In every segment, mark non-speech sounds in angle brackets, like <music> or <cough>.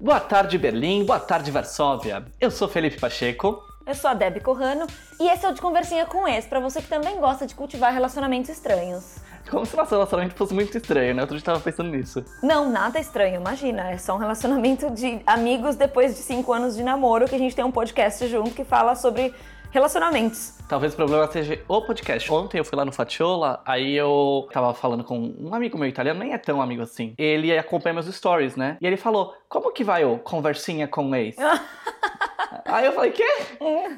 Boa tarde, Berlim. Boa tarde, Varsóvia. Eu sou Felipe Pacheco. Eu sou a Debbie Corrano e esse é o De Conversinha com Ex, pra você que também gosta de cultivar relacionamentos estranhos. Como se nosso relacionamento fosse muito estranho, né? Outro dia tava pensando nisso. Não, nada estranho, imagina. É só um relacionamento de amigos depois de cinco anos de namoro que a gente tem um podcast junto que fala sobre relacionamentos. Talvez o problema seja o podcast. Ontem eu fui lá no Fatiola, aí eu tava falando com um amigo meu italiano, nem é tão amigo assim. Ele acompanha meus stories, né? E ele falou: Como que vai o conversinha com ex? <laughs> Aí eu falei, quê?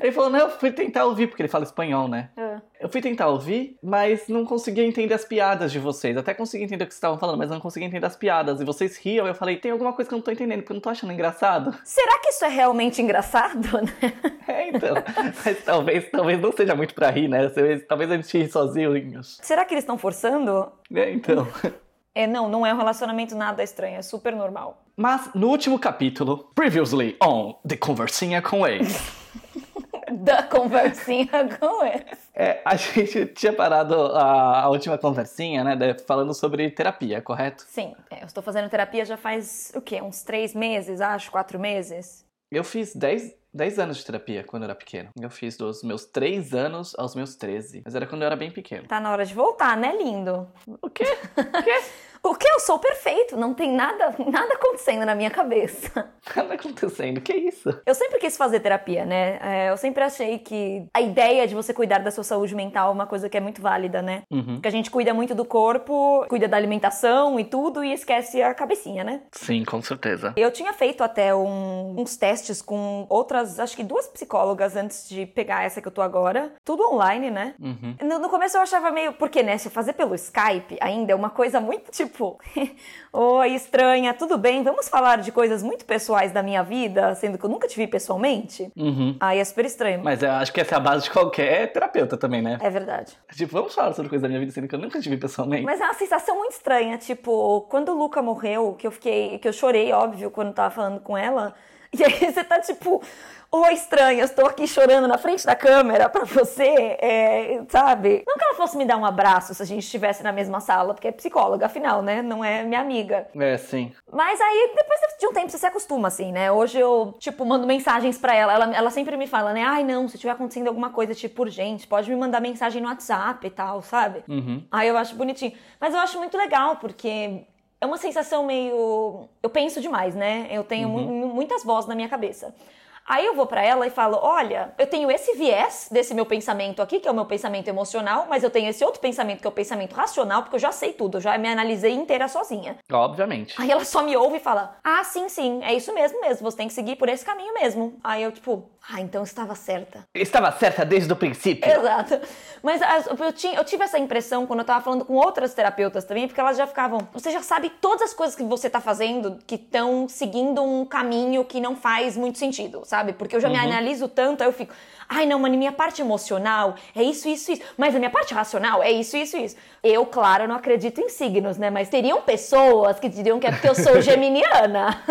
Ele falou, não, eu fui tentar ouvir, porque ele fala espanhol, né? É. Eu fui tentar ouvir, mas não conseguia entender as piadas de vocês. Até consegui entender o que vocês estavam falando, mas não conseguia entender as piadas. E vocês riam, eu falei, tem alguma coisa que eu não tô entendendo, porque eu não tô achando engraçado. Será que isso é realmente engraçado, né? É, então. <laughs> mas talvez, talvez não seja muito pra rir, né? Talvez a gente ri sozinhos. Será que eles estão forçando? É, então. É, não, não é um relacionamento nada estranho, é super normal. Mas no último capítulo, previously on The Conversinha com Ex. <laughs> da conversinha com ex. É, a gente tinha parado a, a última conversinha, né, falando sobre terapia, correto? Sim, é, eu estou fazendo terapia já faz o quê? Uns três meses, acho, quatro meses. Eu fiz 10, 10 anos de terapia quando eu era pequeno. Eu fiz dos meus 3 anos aos meus 13. Mas era quando eu era bem pequeno. Tá na hora de voltar, né, lindo? O quê? O quê? <laughs> O que? Eu sou perfeito, não tem nada, nada acontecendo na minha cabeça. <laughs> Tá acontecendo? Que isso? Eu sempre quis fazer terapia, né? É, eu sempre achei que a ideia de você cuidar da sua saúde mental é uma coisa que é muito válida, né? Uhum. Porque a gente cuida muito do corpo, cuida da alimentação e tudo, e esquece a cabecinha, né? Sim, com certeza. Eu tinha feito até um- uns testes com outras, acho que duas psicólogas antes de pegar essa que eu tô agora. Tudo online, né? Uhum. No, no começo eu achava meio. Porque, né? Se fazer pelo Skype ainda é uma coisa muito <laughs> tipo. <laughs> Oi, estranha, tudo bem? Vamos falar de coisas muito pessoais da minha vida, sendo que eu nunca te vi pessoalmente? Uhum. Aí é super estranho. Mas eu acho que essa é a base de qualquer terapeuta também, né? É verdade. Tipo, vamos falar sobre coisa da minha vida, sendo que eu nunca te vi pessoalmente. Mas é uma sensação muito estranha, tipo, quando o Luca morreu, que eu fiquei, que eu chorei, óbvio, quando tava falando com ela, <laughs> e aí você tá tipo, ô estranha, eu estou aqui chorando na frente da câmera pra você, é, sabe? Não que ela fosse me dar um abraço se a gente estivesse na mesma sala, porque é psicóloga, afinal, né? Não é minha amiga. É, sim. Mas aí, depois de um tempo, você se acostuma, assim, né? Hoje eu, tipo, mando mensagens pra ela. ela. Ela sempre me fala, né? Ai, não, se tiver acontecendo alguma coisa, tipo, urgente, pode me mandar mensagem no WhatsApp e tal, sabe? Uhum. Aí eu acho bonitinho. Mas eu acho muito legal, porque é uma sensação meio. Eu penso demais, né? Eu tenho mu- muitas vozes na minha cabeça. Aí eu vou pra ela e falo: olha, eu tenho esse viés desse meu pensamento aqui, que é o meu pensamento emocional, mas eu tenho esse outro pensamento que é o pensamento racional, porque eu já sei tudo, eu já me analisei inteira sozinha. Obviamente. Aí ela só me ouve e fala: Ah, sim, sim, é isso mesmo mesmo, você tem que seguir por esse caminho mesmo. Aí eu, tipo, ah, então estava certa. Estava certa desde o princípio. Exato. Mas as- eu, tinha- eu tive essa impressão quando eu tava falando com outras terapeutas também, porque elas já ficavam. Você já sabe todas as coisas que você tá fazendo que estão seguindo um caminho que não faz muito sentido, sabe? Porque eu já me analiso tanto, aí eu fico. Ai, não, mano, minha parte emocional é isso, isso, isso. Mas a minha parte racional é isso, isso, isso. Eu, claro, não acredito em signos, né? Mas teriam pessoas que diriam que é porque eu sou <laughs> geminiana.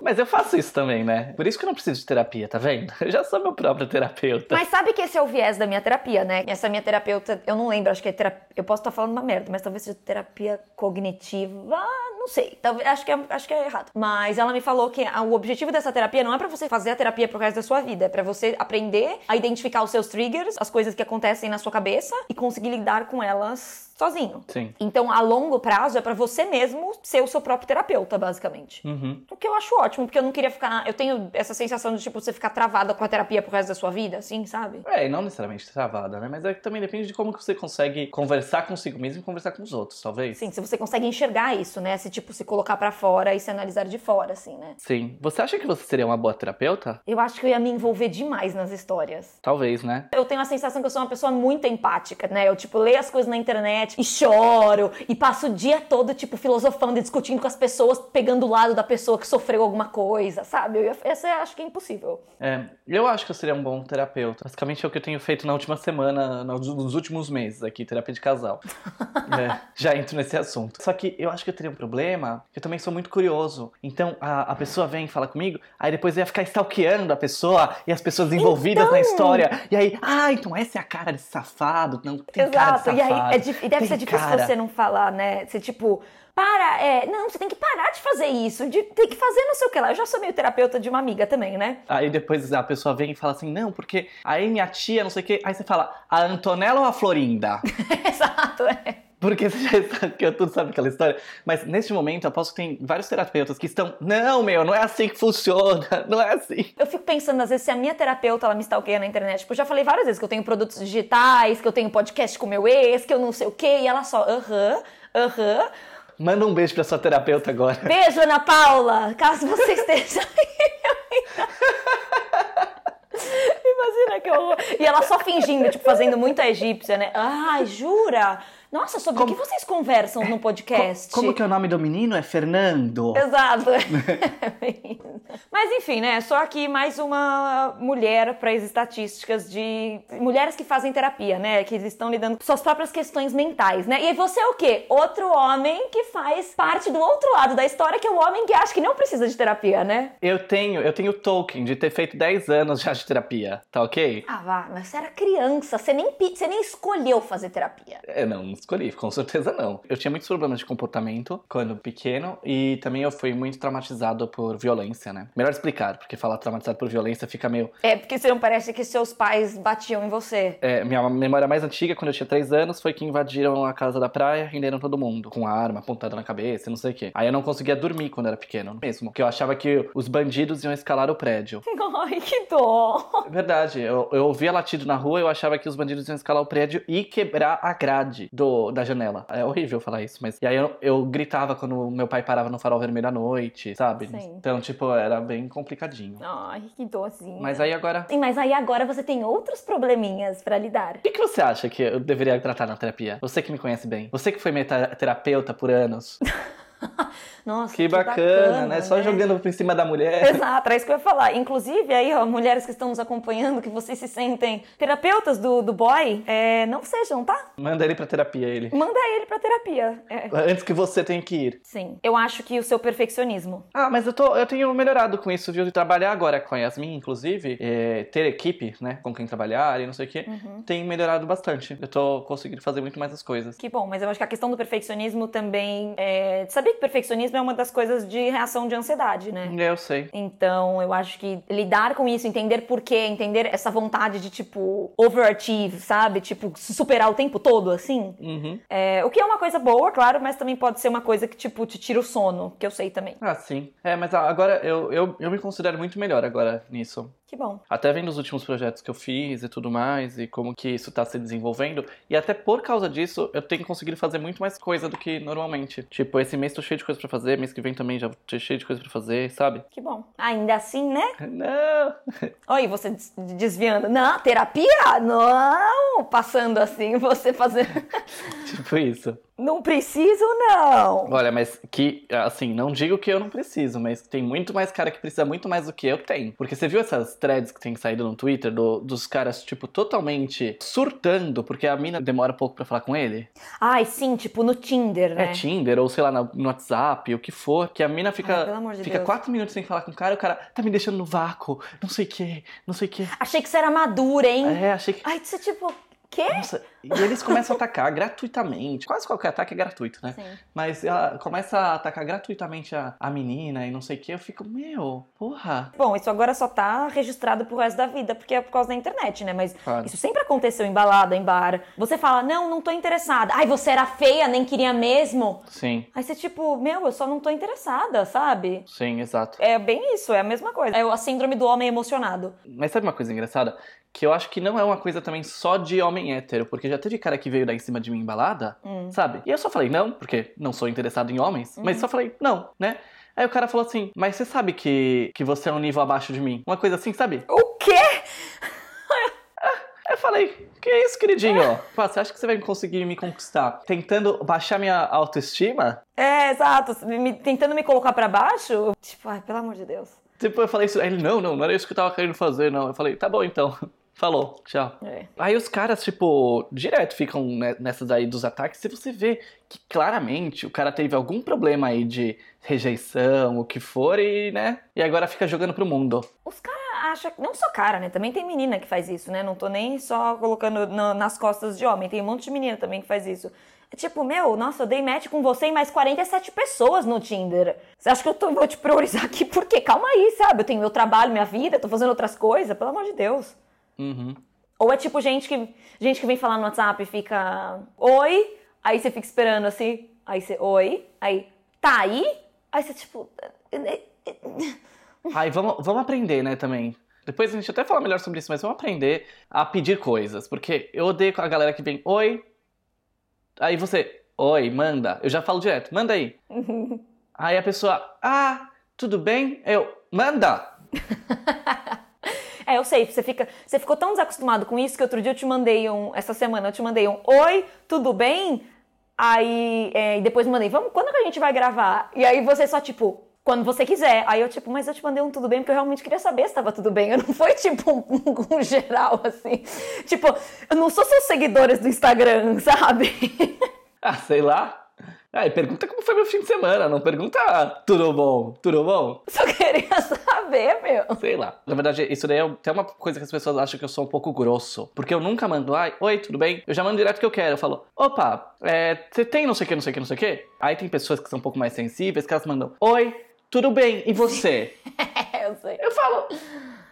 Mas eu faço isso também, né? Por isso que eu não preciso de terapia, tá vendo? Eu já sou meu próprio terapeuta. Mas sabe que esse é o viés da minha terapia, né? Essa minha terapeuta, eu não lembro, acho que é terapia. Eu posso estar falando uma merda, mas talvez seja terapia cognitiva. Não sei. Talvez, acho, que é, acho que é errado. Mas ela me falou que o objetivo dessa terapia não é pra você fazer a terapia pro resto da sua vida, é pra você aprender a identificar os seus triggers, as coisas que acontecem na sua cabeça e conseguir lidar com elas sozinho. Sim. Então, a longo prazo é pra você mesmo ser o seu próprio terapeuta, basicamente. Uhum. O que eu acho ótimo, porque eu não queria ficar. Eu tenho essa sensação de, tipo, você ficar travada com a terapia pro resto da sua vida, assim, sabe? É, e não necessariamente travada, né? Mas é que também depende de como que você consegue conversar consigo mesmo e conversar com os outros, talvez. Sim, se você consegue enxergar isso, né? Se, tipo, se colocar pra fora e se analisar de fora, assim, né? Sim. Você acha que você seria uma boa terapeuta? Eu acho que eu ia me envolver demais nas histórias. Talvez, né? Eu tenho a sensação que eu sou uma pessoa muito empática, né? Eu, tipo, leio as coisas na internet e choro e passo o dia todo, tipo, filosofando e discutindo com as pessoas, pegando o lado da pessoa que sofreu alguma coisa, sabe? Eu ia- essa eu acho que é impossível. É, eu acho que eu seria um bom terapeuta. Basicamente é o que eu tenho feito na última semana, nos últimos meses aqui, terapia de casal. <laughs> É, já entro nesse assunto. Só que eu acho que eu teria um problema, que eu também sou muito curioso. Então a, a pessoa vem e fala comigo, aí depois eu ia ficar stalkeando a pessoa e as pessoas envolvidas na Então! história. E aí, ah, então essa é a cara desse safado. Não, tem cara de Exato. E aí é deve deve ser difícil cara. você não falar, né? Você, tipo, para, é, não, você tem que parar de fazer isso, de tem que fazer não sei o que lá. Eu já sou meio terapeuta de uma amiga também, né? Aí depois a pessoa vem e fala assim, não, porque aí minha tia, não sei o quê. Aí você fala, a Antonella ou a Florinda? <laughs> Exato, é. Porque você já sabe que eu tudo sabe aquela história. Mas neste momento, eu aposto que tem vários terapeutas que estão, não, meu, não é assim que funciona, <laughs> não é assim. Eu fico pensando, às vezes, se a minha terapeuta ela me stalkeia na internet. Tipo, eu já falei várias vezes que eu tenho produtos digitais, que eu tenho podcast com meu ex, que eu não sei o quê, e ela só, aham, aham. Manda um beijo pra sua terapeuta agora. Beijo, Ana Paula! Caso você esteja. Imagina que horror. E ela só fingindo, tipo, fazendo muita egípcia, né? Ai, jura? Nossa, sobre Como- o que vocês conversam no podcast? Como que é o nome do menino? É Fernando. Exato. <laughs> <laughs> Mas enfim, né? Só aqui mais uma mulher para as estatísticas de mulheres que fazem terapia, né? Que estão lidando com suas próprias questões mentais, né? E você é o quê? Outro homem que faz parte do outro lado da história, que é o homem que acha que não precisa de terapia, né? Eu tenho, eu tenho token de ter feito 10 anos já de terapia, tá ok? Ah, vá, mas você era criança, você nem, você nem escolheu fazer terapia. É, não escolhi, <laughs> com certeza não. Eu tinha muitos problemas de comportamento quando pequeno e também eu fui muito traumatizado por violência, né? Melhor explicar, porque falar traumatizado por violência fica meio. É, porque você não parece que seus pais batiam em você. É, minha memória mais antiga, quando eu tinha 3 anos, foi que invadiram a casa da praia, renderam todo mundo, com arma apontada na cabeça, e não sei o quê. Aí eu não conseguia dormir quando era pequeno, mesmo. Porque eu achava que os bandidos iam escalar o prédio. <laughs> Ai, que dó. É verdade, eu, eu ouvia latido na rua, eu achava que os bandidos iam escalar o prédio e quebrar a grade do, da janela. É horrível falar isso, mas. E aí eu, eu gritava quando meu pai parava no farol vermelho à noite, sabe? Sim. Então, tipo, era bem complicadinho. Ai, que dozinha. Mas aí agora. Sim, mas aí agora você tem outros probleminhas pra lidar. O que, que você acha que eu deveria tratar na terapia? Você que me conhece bem. Você que foi minha te- terapeuta por anos. <laughs> <laughs> Nossa, Que, bacana, né? Só jogando por cima da mulher. Exato, é isso que eu ia falar. Inclusive, aí, ó, mulheres que estão nos acompanhando, que vocês se sentem terapeutas do, do boy, é, não sejam, tá? Manda ele pra terapia, ele. Manda ele pra terapia. É. Antes que você tenha que ir. Sim. Eu acho que o seu perfeccionismo. Ah, mas eu, tô, eu tenho melhorado com isso, viu? De trabalhar agora com a Yasmin, inclusive, é, ter equipe, né? Com quem trabalhar e não sei o quê, tem melhorado bastante. Eu tô conseguindo fazer muito mais as coisas. Que bom, mas eu acho que a questão do perfeccionismo também. É... Sabia que perfeccionismo é uma das coisas de reação de ansiedade, né? É, eu sei. Então, eu acho que lidar com isso, entender por quê, entender essa vontade de, tipo, overachieve, sabe? Tipo, superar o tempo todo, assim. Uhum. É, o que é uma coisa boa, claro, mas também pode ser uma coisa que, tipo, te tira o sono, que eu sei também. Ah, sim. É, mas agora eu, eu, eu me considero muito melhor agora nisso. Que bom. Até vendo os últimos projetos que eu fiz e tudo mais, e como que isso tá se desenvolvendo. E até por causa disso, eu tenho conseguido fazer muito mais coisa do que normalmente. Tipo, esse mês tô cheio de coisa pra fazer, mês que vem também já tô cheio de coisa pra fazer, sabe? Que bom. Ainda assim, né? <laughs> Não! Oi, você des- desviando. Não, terapia? Não! Passando assim, <laughs> você fazendo. <laughs> tipo isso. Não preciso, não. Olha, mas que, assim, não digo que eu não preciso, mas tem muito mais cara que precisa muito mais do que eu tenho. Porque você viu essas threads que tem saído no Twitter do- dos caras, tipo, totalmente surtando porque a mina demora pouco pra falar com ele? Ai, sim, tipo no Tinder, né? É Tinder, ou sei lá, no no WhatsApp, o que for, que a mina fica, Ai, pelo amor de fica Deus. quatro minutos sem falar com o cara, o cara tá me deixando no vácuo, não sei o que, não sei o que. Achei que você era madura, hein? É, achei que. Ai, você tipo, quê? Nossa, e eles começam a atacar gratuitamente. Quase qualquer ataque é gratuito, né? Sim. Mas ela começa a atacar gratuitamente a, a menina e não sei o que. Eu fico, meu, porra. Bom, isso agora só tá registrado pro resto da vida, porque é por causa da internet, né? Mas Claro. isso sempre aconteceu em balada, em bar. Você fala, não, não tô interessada. Ai, você era feia, nem queria mesmo. Sim, Aí você, tipo, meu, eu só não tô interessada, sabe? sim, exato. É bem isso, é a mesma coisa. É a síndrome do homem emocionado. Mas sabe uma coisa engraçada? Que eu acho que não é uma coisa também só de homem hétero, porque já teve cara que veio dar em cima de mim em balada, Hum. sabe? E eu só falei não, porque não sou interessado em homens, Uhum. mas só falei não, né? Aí o cara falou assim, mas você sabe que, que você é um nível abaixo de mim? Uma coisa assim, sabe? O quê? Aí <laughs> eu falei, que isso, queridinho? Pá, você acha que você vai conseguir me conquistar tentando baixar minha autoestima? É, exato. me- tentando me colocar pra baixo. Tipo, ai, pelo amor de Deus. Tipo, eu falei isso, ele, não, não, não era isso que eu tava querendo fazer, não. Eu falei, tá bom então. Falou, tchau. É. Aí os caras, tipo, direto ficam ne- nessas aí dos ataques e você vê que claramente o cara teve algum problema aí de rejeição, o que for, e, né? E agora fica jogando pro mundo. Os caras acham. Não só cara, né? Também tem menina que faz isso, né? Não tô nem só colocando na- nas costas de homem. Tem um monte de menina também que faz isso. É tipo, meu, nossa, eu dei match com você e mais 47 pessoas no Tinder. Você acha que eu tô, vou te priorizar aqui? Por quê? Calma aí, sabe? Eu tenho meu trabalho, minha vida, tô fazendo outras coisas, pelo amor de Deus. Uhum. Ou é tipo gente que, gente que vem falar no WhatsApp e fica, oi, aí você fica esperando assim, aí você, oi, aí, tá aí? Aí você, tipo. <laughs> Ai, vamos, vamos aprender, né, também. Depois a gente até fala melhor sobre isso, mas vamos aprender a pedir coisas. Porque eu odeio a galera que vem, oi. Aí você, oi, manda. Eu já falo direto, manda aí. <laughs> aí a pessoa, ah, tudo bem? Eu, manda! <laughs> É, eu sei, você, fica, você ficou tão desacostumado com isso que outro dia eu te mandei um. Essa semana eu te mandei um Oi, tudo bem? Aí é, depois mandei, vamos, quando que a gente vai gravar? E aí você só, tipo, quando você quiser. Aí eu, tipo, mas eu te mandei um tudo bem porque eu realmente queria saber se tava tudo bem. Eu não foi, <laughs> tipo, um, um geral, assim. Tipo, eu não sou seus seguidores do Instagram, <laughs> sabe? Ah, sei lá. Aí pergunta como foi meu fim de semana, não pergunta tudo bom, tudo bom? Só queria <laughs> saber, meu. Sei lá. Na verdade, isso daí é até uma coisa que as pessoas acham que eu sou um pouco grosso. Porque eu nunca mando, ai, oi, tudo bem? Eu já mando direto o que eu quero. Eu falo, opa, é, você tem não sei o que, não sei o que, não sei o que? Aí tem pessoas que são um pouco mais sensíveis que elas mandam, oi, tudo bem, e você? <laughs> eu sei. Eu falo,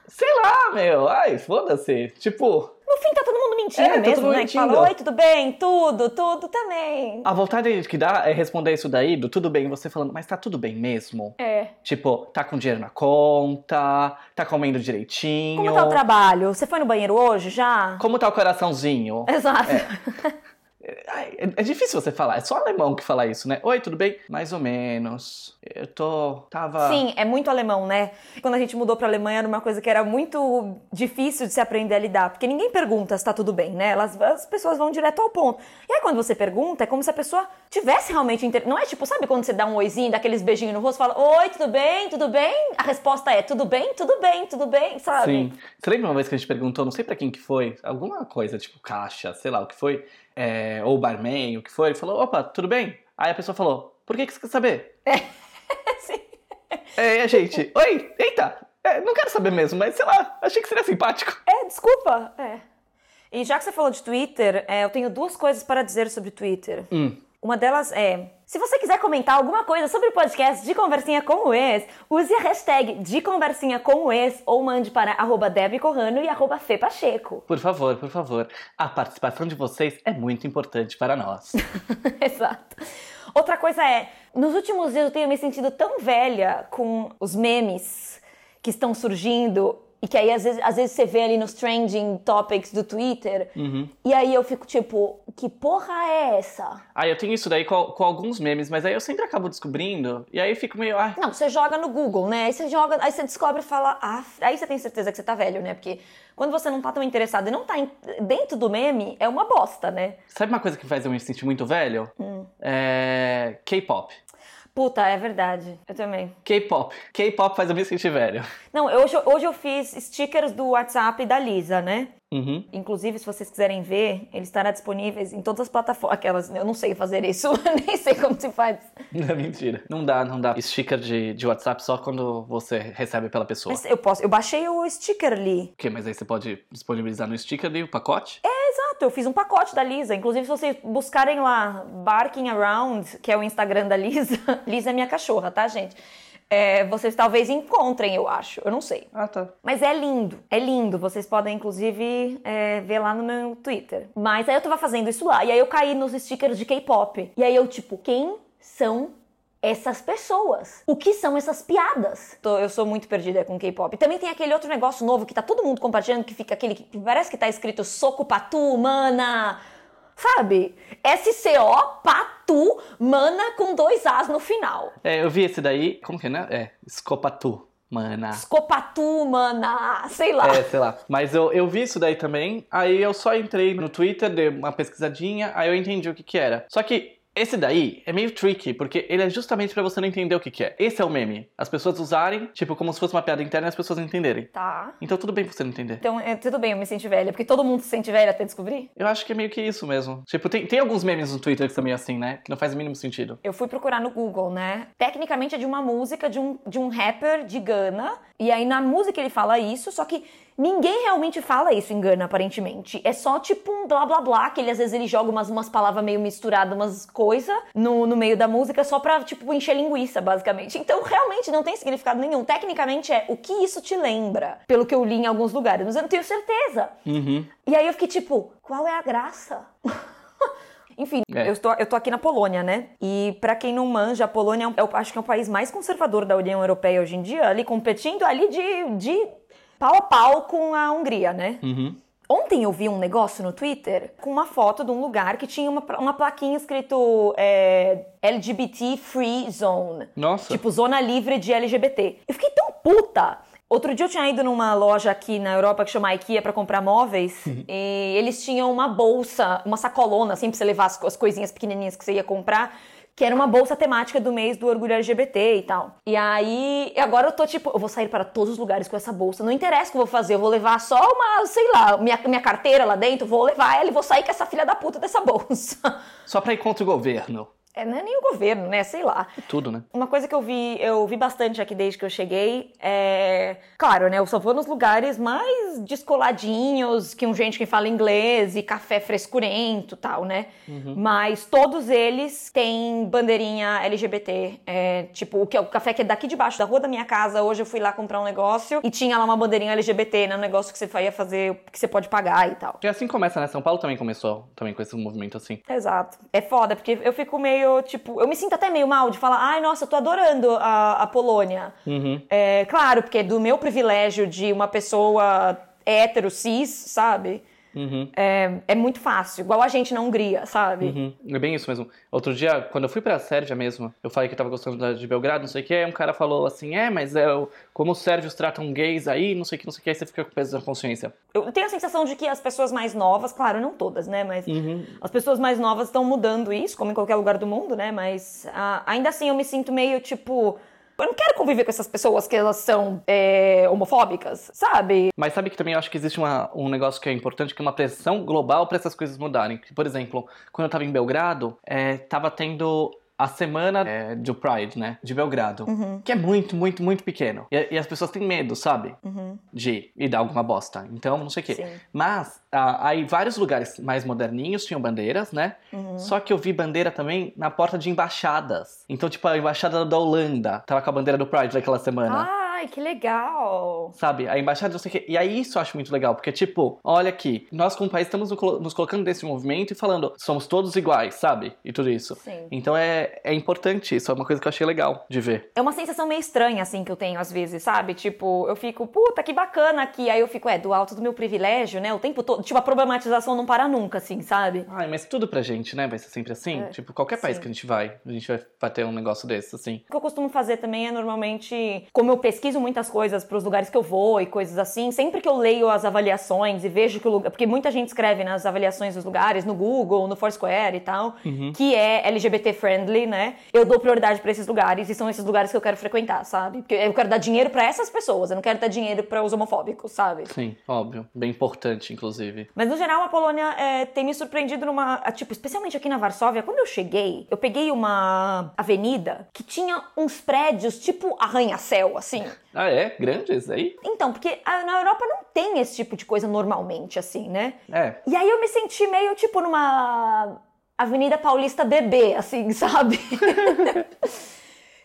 sei lá, meu, ai, foda-se. Tipo, No fim tá todo mundo mentindo É, tá mesmo, né? mentindo. Que fala, oi, tudo bem? Tudo, tudo também. a vontade que dá é responder isso daí do tudo bem, você falando, mas tá tudo bem mesmo? É. Tipo, tá com dinheiro na conta, tá comendo direitinho. Como tá o trabalho? Você foi no banheiro hoje já? Como tá o coraçãozinho? Exato. Ai, <laughs> É, é difícil você falar, é só alemão que fala isso, né? Oi, tudo bem? Mais ou menos. Eu tô. Tava. Sim, é muito alemão, né? Quando a gente mudou pra Alemanha era uma coisa que era muito difícil de se aprender a lidar, porque ninguém pergunta se tá tudo bem, né? Elas, as pessoas vão direto ao ponto. E aí quando você pergunta, é como se a pessoa tivesse realmente inter... Não é tipo, sabe quando você dá um oizinho, dá aqueles beijinhos no rosto, fala, oi, tudo bem, tudo bem? A resposta é, tudo bem, tudo bem, tudo bem, sabe? Sim. Você lembra uma vez que a gente perguntou, não sei pra quem que foi, alguma coisa, tipo caixa, sei lá o que foi, é, ou barman, o que foi, ele falou, opa, tudo bem? Aí a pessoa falou, por que, que você quer saber? <laughs> Sim. É, a gente, oi, eita, é, não quero saber mesmo, mas sei lá, achei que seria simpático. É, desculpa. É. E já que você falou de Twitter, é, eu tenho duas coisas para dizer sobre Twitter. Hum. Uma delas é: se você quiser comentar alguma coisa sobre o podcast de Conversinha com o Ex, use a hashtag de Conversinha com o Ex ou mande para arroba Corrano e arroba Fê Pacheco. Por favor, por favor, a participação de vocês é muito importante para nós. <laughs> Exato. Outra coisa é, nos últimos dias eu tenho me sentido tão velha com os memes que estão surgindo e que aí às vezes, às vezes você vê ali nos trending topics do Twitter e aí eu fico tipo, que porra é essa? Ah, eu tenho isso daí com, com alguns memes, mas aí eu sempre acabo descobrindo, e aí eu fico meio, ah, Não, você joga no Google, né? Aí você joga, aí você descobre e fala, ah, aí você tem certeza que você tá velho, né? Porque quando você não tá tão interessado e não tá em- dentro do meme, é uma bosta, né? sabe uma coisa que faz eu me sentir muito velho? É. K-pop. Puta, é verdade. Eu também. K-pop. K-pop faz eu me sentir velho. Não, hoje, hoje eu fiz stickers do WhatsApp da Lisa, né? Uhum. Inclusive, se vocês quiserem ver, ele estará disponíveis em todas as plataformas. Aquelas, eu não sei fazer isso, <laughs> nem sei como se faz. Não, mentira. Não dá, não dá. Sticker de, de WhatsApp só quando você recebe pela pessoa. Mas eu posso, eu baixei o sticker ali. O quê? Mas aí você pode disponibilizar no sticker ali o pacote? Exato, eu fiz um pacote da Lisa. Inclusive, se vocês buscarem lá Barking Around, que é o Instagram da Lisa, <laughs> Lisa é minha cachorra, tá, gente? É, vocês talvez encontrem, eu acho. Eu não sei. Ah, tá. Mas é lindo, é lindo. Vocês podem, inclusive, é, ver lá no meu Twitter. Mas aí eu tava fazendo isso lá. E aí eu caí nos stickers de K-pop. E aí eu, tipo, quem são essas pessoas? O que são essas piadas? Tô- eu sou muito perdida com K-pop. Também tem aquele outro negócio novo que tá todo mundo compartilhando, que fica aquele que parece que tá escrito soco patu, mana. Sabe? S-C-O, patu, mana com dois As no final. É, eu vi esse daí. Como que é, né? É, Scopatu. Mana. Scopatu, mana. Sei lá. É, sei lá. Mas eu, eu vi isso daí também. Aí eu só entrei no Twitter, dei uma pesquisadinha, aí eu entendi o que que era. Só que esse daí é meio tricky, porque ele é justamente pra você não entender o que que é. Esse é o meme. As pessoas usarem, tipo, como se fosse uma piada interna e as pessoas entenderem. Tá. Então tudo bem você não entender. Então, é, tudo bem, eu me senti velha, porque todo mundo se sente velha até descobrir. Eu acho que é meio que isso mesmo. Tipo, tem, tem alguns memes no Twitter que são meio assim, né? Que não faz o mínimo sentido. Eu fui procurar no Google, né? Tecnicamente é de uma música de um, de um rapper de Gana. E aí na música ele fala isso, só que Ninguém realmente fala isso em Gana, aparentemente. É só tipo um blá blá blá, que ele às vezes ele joga umas, umas palavras meio misturadas, umas coisas no, no meio da música só pra, tipo, encher linguiça, basicamente. Então, realmente não tem significado nenhum. Tecnicamente é o que isso te lembra, pelo que eu li em alguns lugares, mas eu não tenho certeza. Uhum. E aí eu fiquei tipo, qual é a graça? <laughs> Enfim, É. eu, estou, eu tô aqui na Polônia, né? E pra quem não manja, a Polônia é um- eu acho que é o país mais conservador da União Europeia hoje em dia, ali competindo ali de, de pau a pau com a Hungria, né? Uhum. Ontem eu vi um negócio no Twitter com uma foto de um lugar que tinha uma, uma plaquinha escrito é, LGBT Free Zone. Nossa. Tipo, zona livre de LGBT. Eu fiquei tão puta. Outro dia eu tinha ido numa loja aqui na Europa que chama IKEA pra comprar móveis e eles tinham uma bolsa, uma sacolona assim pra você levar as, as coisinhas pequenininhas que você ia comprar, que era uma bolsa temática do mês do orgulho LGBT e tal. E aí, agora eu tô tipo, eu vou sair para todos os lugares com essa bolsa. Não interessa o que eu vou fazer, eu vou levar só uma, sei lá, minha, minha carteira lá dentro, vou levar ela e vou sair com essa filha da puta dessa bolsa. Só pra ir contra o governo. É, não é nem o governo, né? Sei lá. Tudo, né? Uma coisa que eu vi, eu vi bastante aqui desde que eu cheguei é. Claro, né? Eu só vou nos lugares mais descoladinhos, que um gente que fala inglês e café frescurento e tal, né? Mas todos eles têm bandeirinha LGBT. É, tipo, o, que, o café que é daqui debaixo da rua da minha casa, hoje eu fui lá comprar um negócio e tinha lá uma bandeirinha LGBT, né? Um negócio que você ia fazer, que você pode pagar e tal. E assim começa, né? São Paulo também começou também com esse movimento assim. Exato. É foda, porque eu fico meio, tipo, eu me sinto até meio mal de falar, ai, nossa, eu tô adorando a, a Polônia. Uhum. É, claro, porque do meu privilégio de uma pessoa hétero, cis, sabe? Uhum. É, é muito fácil, igual a gente na Hungria, sabe? Uhum. É bem isso mesmo. Outro dia, quando eu fui pra Sérvia mesmo, eu falei que eu tava gostando de Belgrado, não sei o que, aí um cara falou assim, é, mas é como os sérvios tratam gays aí, não sei o que, não sei o que, aí você fica com peso na consciência. Eu tenho a sensação de que as pessoas mais novas, claro, não todas, né? Mas Uhum. as pessoas mais novas estão mudando isso, como em qualquer lugar do mundo, né? Mas ah, ainda assim eu me sinto meio tipo. Eu não quero conviver com essas pessoas que elas são é, homofóbicas, sabe? Mas sabe que também eu acho que existe uma- um negócio que é importante, que é uma pressão global pra essas coisas mudarem. Por exemplo, quando eu tava em Belgrado, é, tava tendo a semana é, do Pride, né? De Belgrado. Que é muito, muito, muito pequeno. E, e as pessoas têm medo, sabe? De ir e dar alguma bosta. Então, não sei o quê. Sim. Mas, ah, aí vários lugares mais moderninhos tinham bandeiras, né? Só que eu vi bandeira também na porta de embaixadas. Então, tipo, a embaixada da Holanda tava com a bandeira do Pride naquela semana. Ai, que legal! Sabe? A embaixada, não sei o quê. E aí isso eu acho muito legal, porque, tipo, olha aqui, nós como país estamos nos colocando nesse movimento e falando, somos todos iguais, sabe? E tudo isso. Sim. Então é, é importante isso, é uma coisa que eu achei legal de ver. É uma sensação meio estranha, assim, que eu tenho às vezes, sabe? Tipo, eu fico, puta, que bacana aqui. Aí eu fico, é, do alto do meu privilégio, né? O tempo todo. Tipo, a problematização não para nunca, assim, sabe? Ai, mas tudo pra gente, né? Vai ser sempre assim. É, Tipo, qualquer país sim. que a gente vai, a gente vai, vai ter um negócio desse, assim. O que eu costumo fazer também é normalmente, como eu pesquiso muitas coisas pros lugares que eu vou e coisas assim, sempre que eu leio as avaliações e vejo que o lugar. Porque muita gente escreve nas avaliações dos lugares, no Google, no Foursquare e tal, que é LGBT friendly, né? Eu dou prioridade pra esses lugares e são esses lugares que eu quero frequentar, sabe? Porque eu quero dar dinheiro pra essas pessoas, eu não quero dar dinheiro pra os homofóbicos, sabe? Sim, óbvio. Bem importante, inclusive. Mas no geral a Polônia é, tem me surpreendido numa. Tipo, especialmente aqui na Varsóvia, quando eu cheguei, eu peguei uma avenida que tinha uns prédios tipo arranha-céu, assim. Ah, é? Grande esse aí? Então, porque a- na Europa não tem esse tipo de coisa normalmente, assim, né? É. E aí eu me senti meio tipo numa Avenida Paulista bebê, assim, <laughs> sabe?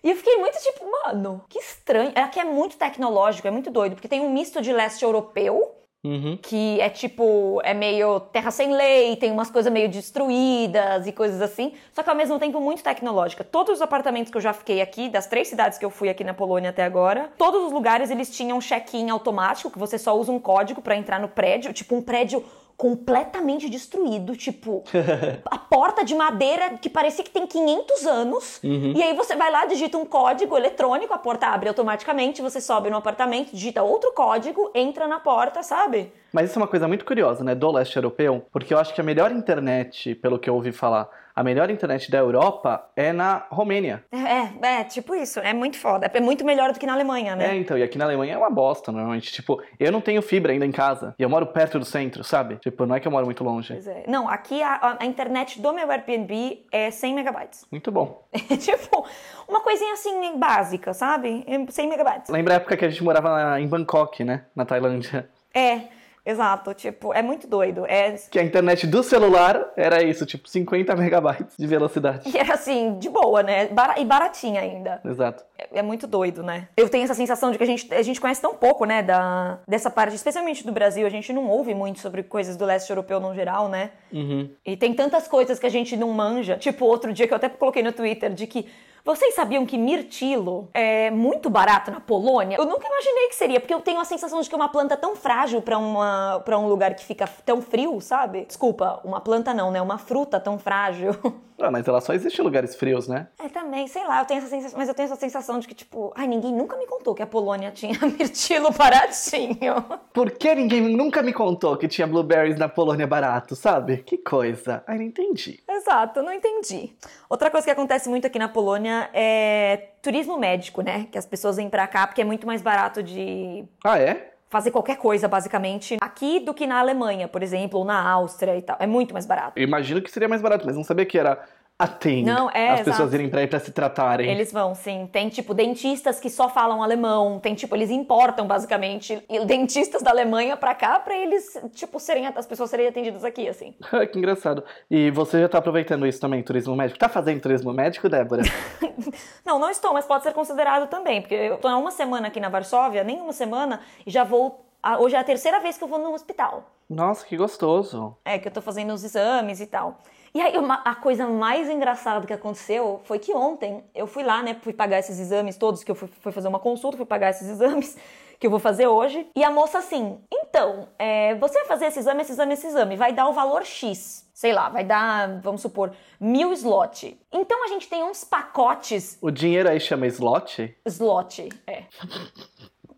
E eu fiquei muito tipo, mano, que estranho. Aqui é muito tecnológico, é muito doido, porque tem um misto de leste europeu, Uhum. que é tipo, é meio terra sem lei, tem umas coisas meio destruídas e coisas assim, só que ao mesmo tempo muito tecnológica. Todos os apartamentos que eu já fiquei aqui, das três cidades que eu fui aqui na Polônia até agora, todos os lugares eles tinham check-in automático, que você só usa um código pra entrar no prédio, tipo um prédio completamente destruído, tipo, <laughs> a porta de madeira que parecia que tem 500 anos. E aí você vai lá, digita um código eletrônico, a porta abre automaticamente, você sobe no apartamento, digita outro código, entra na porta, sabe? Mas isso é uma coisa muito curiosa, né, do leste europeu, porque eu acho que a melhor internet, pelo que eu ouvi falar, a melhor internet da Europa é na Romênia. É, é, tipo isso, é muito foda. É muito melhor do que na Alemanha, É, né? então, e aqui na Alemanha é uma bosta, normalmente. Tipo, eu não tenho fibra ainda em casa, e eu moro perto do centro, sabe? Tipo, não é que eu moro muito longe. Pois é. Não, aqui a, a internet do meu Airbnb é 100 megabytes. Muito bom. É <laughs> tipo, uma coisinha assim básica, sabe? É 100 megabytes. Lembra a época que a gente morava em Bangkok, né? Na Tailândia. É, exato. Tipo, é muito doido. É... Que a internet do celular era isso, tipo 50 megabytes de velocidade. E <laughs> era assim, de boa, né? Bara- E baratinha ainda. Exato. É é muito doido, né? Eu tenho essa sensação de que a gente, a gente conhece tão pouco, né, da, dessa parte, especialmente do Brasil. A gente não ouve muito sobre coisas do leste europeu no geral, né? Uhum. E tem tantas coisas que a gente não manja. Tipo, outro dia que eu até coloquei no Twitter de que vocês sabiam que mirtilo é muito barato na Polônia? Eu nunca imaginei que seria, porque eu tenho a sensação de que é uma planta tão frágil para um lugar que fica tão frio, sabe? Desculpa, uma planta não, né? Uma fruta tão frágil. <laughs> Ah, mas ela só existe em lugares frios, né? É, também, sei lá, eu tenho essa sensação, mas eu tenho essa sensação de que, tipo, ai, ninguém nunca me contou que a Polônia <laughs> tinha mirtilo baratinho. Por que ninguém nunca me contou que tinha blueberries na Polônia barato, sabe? Que coisa. Ai, não entendi. Exato, não entendi. Outra coisa que acontece muito aqui na Polônia é turismo médico, né? Que as pessoas vêm pra cá porque é muito mais barato de Ah, é? Fazer qualquer coisa, basicamente, aqui do que na Alemanha, por exemplo, ou na Áustria e tal. É muito mais barato. Eu imagino que seria mais barato, mas não sabia que era a thing. Não, é, As pessoas exato. irem pra ir pra se tratarem. Eles vão, sim. Tem, tipo, dentistas que só falam alemão. Tem, tipo, eles importam, basicamente, dentistas da Alemanha pra cá pra eles, tipo, serem, as pessoas serem atendidas aqui, assim. <laughs> que engraçado. E você já tá aproveitando isso também, turismo médico? Tá fazendo turismo médico, Débora? <laughs> Não, não estou, mas pode ser considerado também, porque eu tô há uma semana aqui na Varsóvia, nem uma semana, e já vou. Hoje é a terceira vez que eu vou no hospital. Nossa, que gostoso. É, que eu tô fazendo os exames e tal. E aí, uma- a coisa mais engraçada que aconteceu foi que ontem eu fui lá, né? Fui pagar esses exames todos, que eu fui, fui fazer uma consulta, fui pagar esses <laughs> exames que eu vou fazer hoje. E a moça assim, então, é, você vai fazer esse exame, esse exame, esse exame, vai dar o valor X. Sei lá, vai dar, vamos supor, mil slot. Então a gente tem uns pacotes. O dinheiro aí chama slot? Slot, é.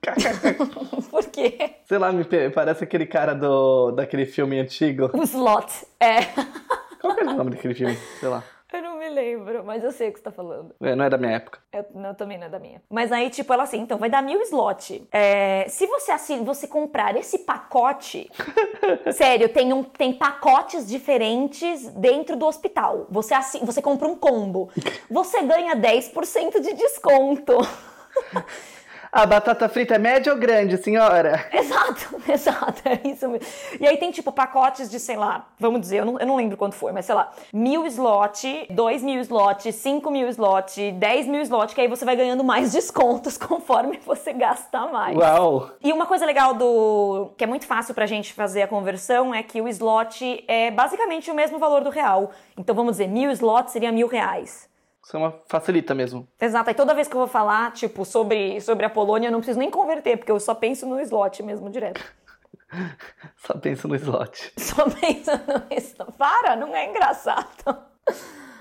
<laughs> Por quê? Sei lá, me parece aquele cara do daquele filme antigo. O slot, é. <laughs> Qual que é o nome daquele filme? Sei lá. Eu não me lembro, mas eu sei o que você tá falando. É, não é da minha época. Eu, não, também não é da minha. Mas aí, tipo, ela assim, então vai dar mil slot. É, se você assim, você comprar esse pacote. <laughs> sério, tem, um, tem pacotes diferentes dentro do hospital. Você, assi- você compra um combo. <laughs> Você ganha 10% de desconto. <laughs> A batata frita é média ou grande, senhora? <laughs> Exato, exato, é isso mesmo. E aí tem tipo pacotes de, sei lá, vamos dizer, eu não, eu não lembro quanto foi, mas sei lá, mil slot, dois mil slot, cinco mil slot, dez mil slot, que aí você vai ganhando mais descontos <laughs> conforme você gasta mais. Uau! E uma coisa legal do. que é muito fácil pra gente fazer a conversão é que o slot é basicamente o mesmo valor do real. Então vamos dizer, mil slots seria mil reais. Isso é uma facilita mesmo. Exato, e toda vez que eu vou falar, tipo, sobre, sobre a Polônia, eu não preciso nem converter, porque eu só penso no slot mesmo direto. <laughs> Só penso no slot. <laughs> Só penso no slot. Para, não é engraçado.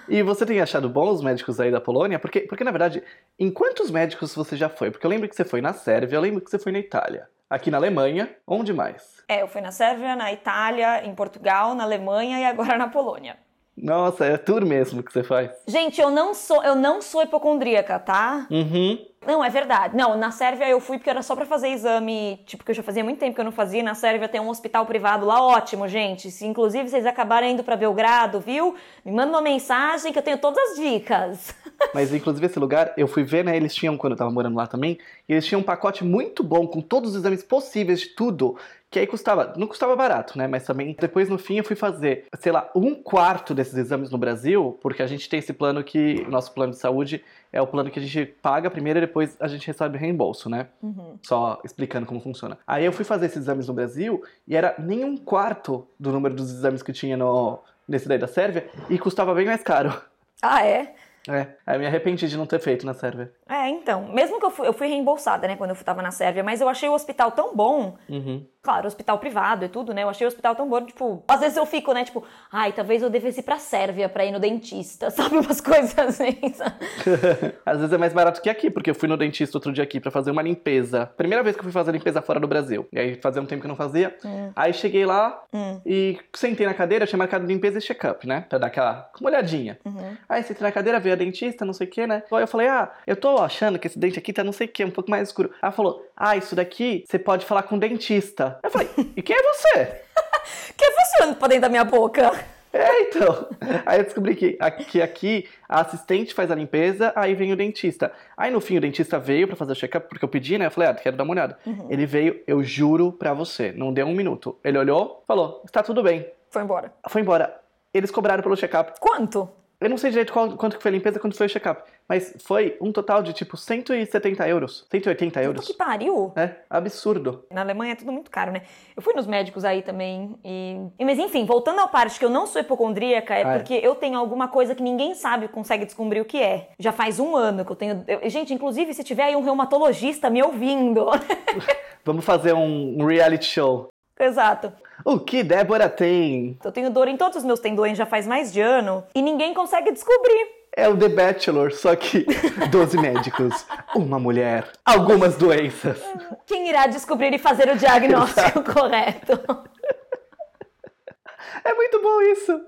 E você tem achado bons os médicos aí da Polônia? Porque, porque, na verdade, em quantos médicos você já foi? Porque eu lembro que você foi na Sérvia, eu lembro que você foi na Itália. Aqui na Alemanha, onde mais? É, eu fui na Sérvia, na Itália, em Portugal, na Alemanha e agora na Polônia. Nossa, é tour mesmo que você faz. Gente, eu não sou, eu não sou hipocondríaca, tá? Uhum. Não, é verdade. Não, na Sérvia eu fui porque era só pra fazer exame, tipo, que eu já fazia muito tempo que eu não fazia. Na Sérvia tem um hospital privado lá, ótimo, gente. Se inclusive vocês acabarem indo pra Belgrado, viu? Me manda uma mensagem que eu tenho todas as dicas. <laughs> Mas, inclusive, esse lugar, eu fui ver, né? Eles tinham, quando eu tava morando lá também, e eles tinham um pacote muito bom, com todos os exames possíveis de tudo, que aí custava, não custava barato, né? Mas também, depois, no fim, eu fui fazer, sei lá, um quarto desses exames no Brasil, porque a gente tem esse plano que, nosso plano de saúde, é o plano que a gente paga primeiro e depois a gente recebe reembolso, né? Só explicando como funciona. Aí eu fui fazer esses exames no Brasil e era nem um quarto do número dos exames que tinha no, nesse daí da Sérvia e custava bem mais caro. Ah, é? É, aí eu me arrependi de não ter feito na Sérvia. É, então. Mesmo que eu fui, eu fui reembolsada, né, quando eu tava na Sérvia, mas eu achei o hospital tão bom. Uhum. Claro, hospital privado e tudo, né? Eu achei o hospital tão bom, tipo, às vezes eu fico, né, tipo, ai, talvez eu devesse ir pra Sérvia pra ir no dentista, <laughs> sabe? Umas coisas assim. <laughs> Às vezes é mais barato que aqui, porque eu fui no dentista outro dia aqui pra fazer uma limpeza. Primeira vez que eu fui fazer limpeza fora do Brasil. E aí fazia um tempo que eu não fazia. Aí cheguei lá e sentei na cadeira, tinha marcado limpeza e check-up, né? Pra dar aquela uma olhadinha. Aí sentei na cadeira, veio a dentista, não sei o que, né? Eu falei, ah, eu tô achando que esse dente aqui tá não sei o que, um pouco mais escuro. Ela falou, ah, isso daqui você pode falar com o dentista. Eu falei, e quem é você? <laughs> Que é você olhando pra dentro da minha boca? É, então. Aí eu descobri que aqui, aqui a assistente faz a limpeza, aí vem o dentista. Aí no fim o dentista veio pra fazer o check-up, porque eu pedi, né? Eu falei, ah, quero dar uma olhada. Ele veio, eu juro pra você, não deu um minuto. Ele olhou, falou, está tudo bem. Foi embora. Foi embora. Eles cobraram pelo check-up. Quanto? Eu não sei direito qual- quanto que foi a limpeza, quanto foi o check-up. Mas foi um total de tipo 170 euros. 180 Puta euros. que pariu. É, absurdo. Na Alemanha é tudo muito caro, né? Eu fui nos médicos aí também e... Mas enfim, voltando à parte que eu não sou hipocondríaca, é Ah, é. porque eu tenho alguma coisa que ninguém sabe, consegue descobrir o que é. Já faz um ano que eu tenho... eu- Gente, inclusive, se tiver aí um reumatologista me ouvindo... <laughs> Vamos fazer um reality show. Exato. O que Débora tem? Eu tenho dor em todos os meus tendões já faz mais de ano e ninguém consegue descobrir. É o The Bachelor, só que <laughs> 12 médicos, uma mulher, algumas doenças. Quem irá descobrir e fazer o diagnóstico correto? É muito bom isso.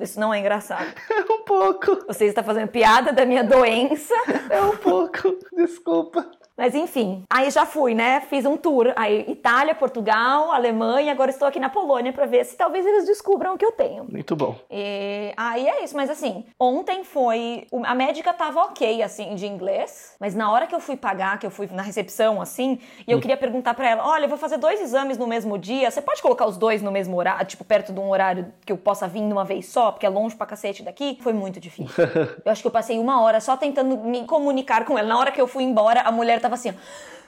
Isso não é engraçado. É <laughs> um pouco. Você está fazendo piada da minha doença. É um pouco. Desculpa. Mas enfim, aí já fui, né? Fiz um tour. Aí Itália, Portugal, Alemanha, agora estou aqui na Polônia pra ver se talvez eles descubram o que eu tenho. Muito bom. E aí é isso, mas assim, ontem foi. A médica tava ok, assim, de inglês, mas na hora que eu fui pagar, que eu fui na recepção, assim, e eu queria perguntar pra ela: olha, eu vou fazer dois exames no mesmo dia, você pode colocar os dois no mesmo horário, tipo, perto de um horário que eu possa vir de uma vez só, porque é longe pra cacete daqui? Foi muito difícil. <laughs> eu acho que eu passei uma hora só tentando me comunicar com ela. Na hora que eu fui embora, a mulher tava assim, ó.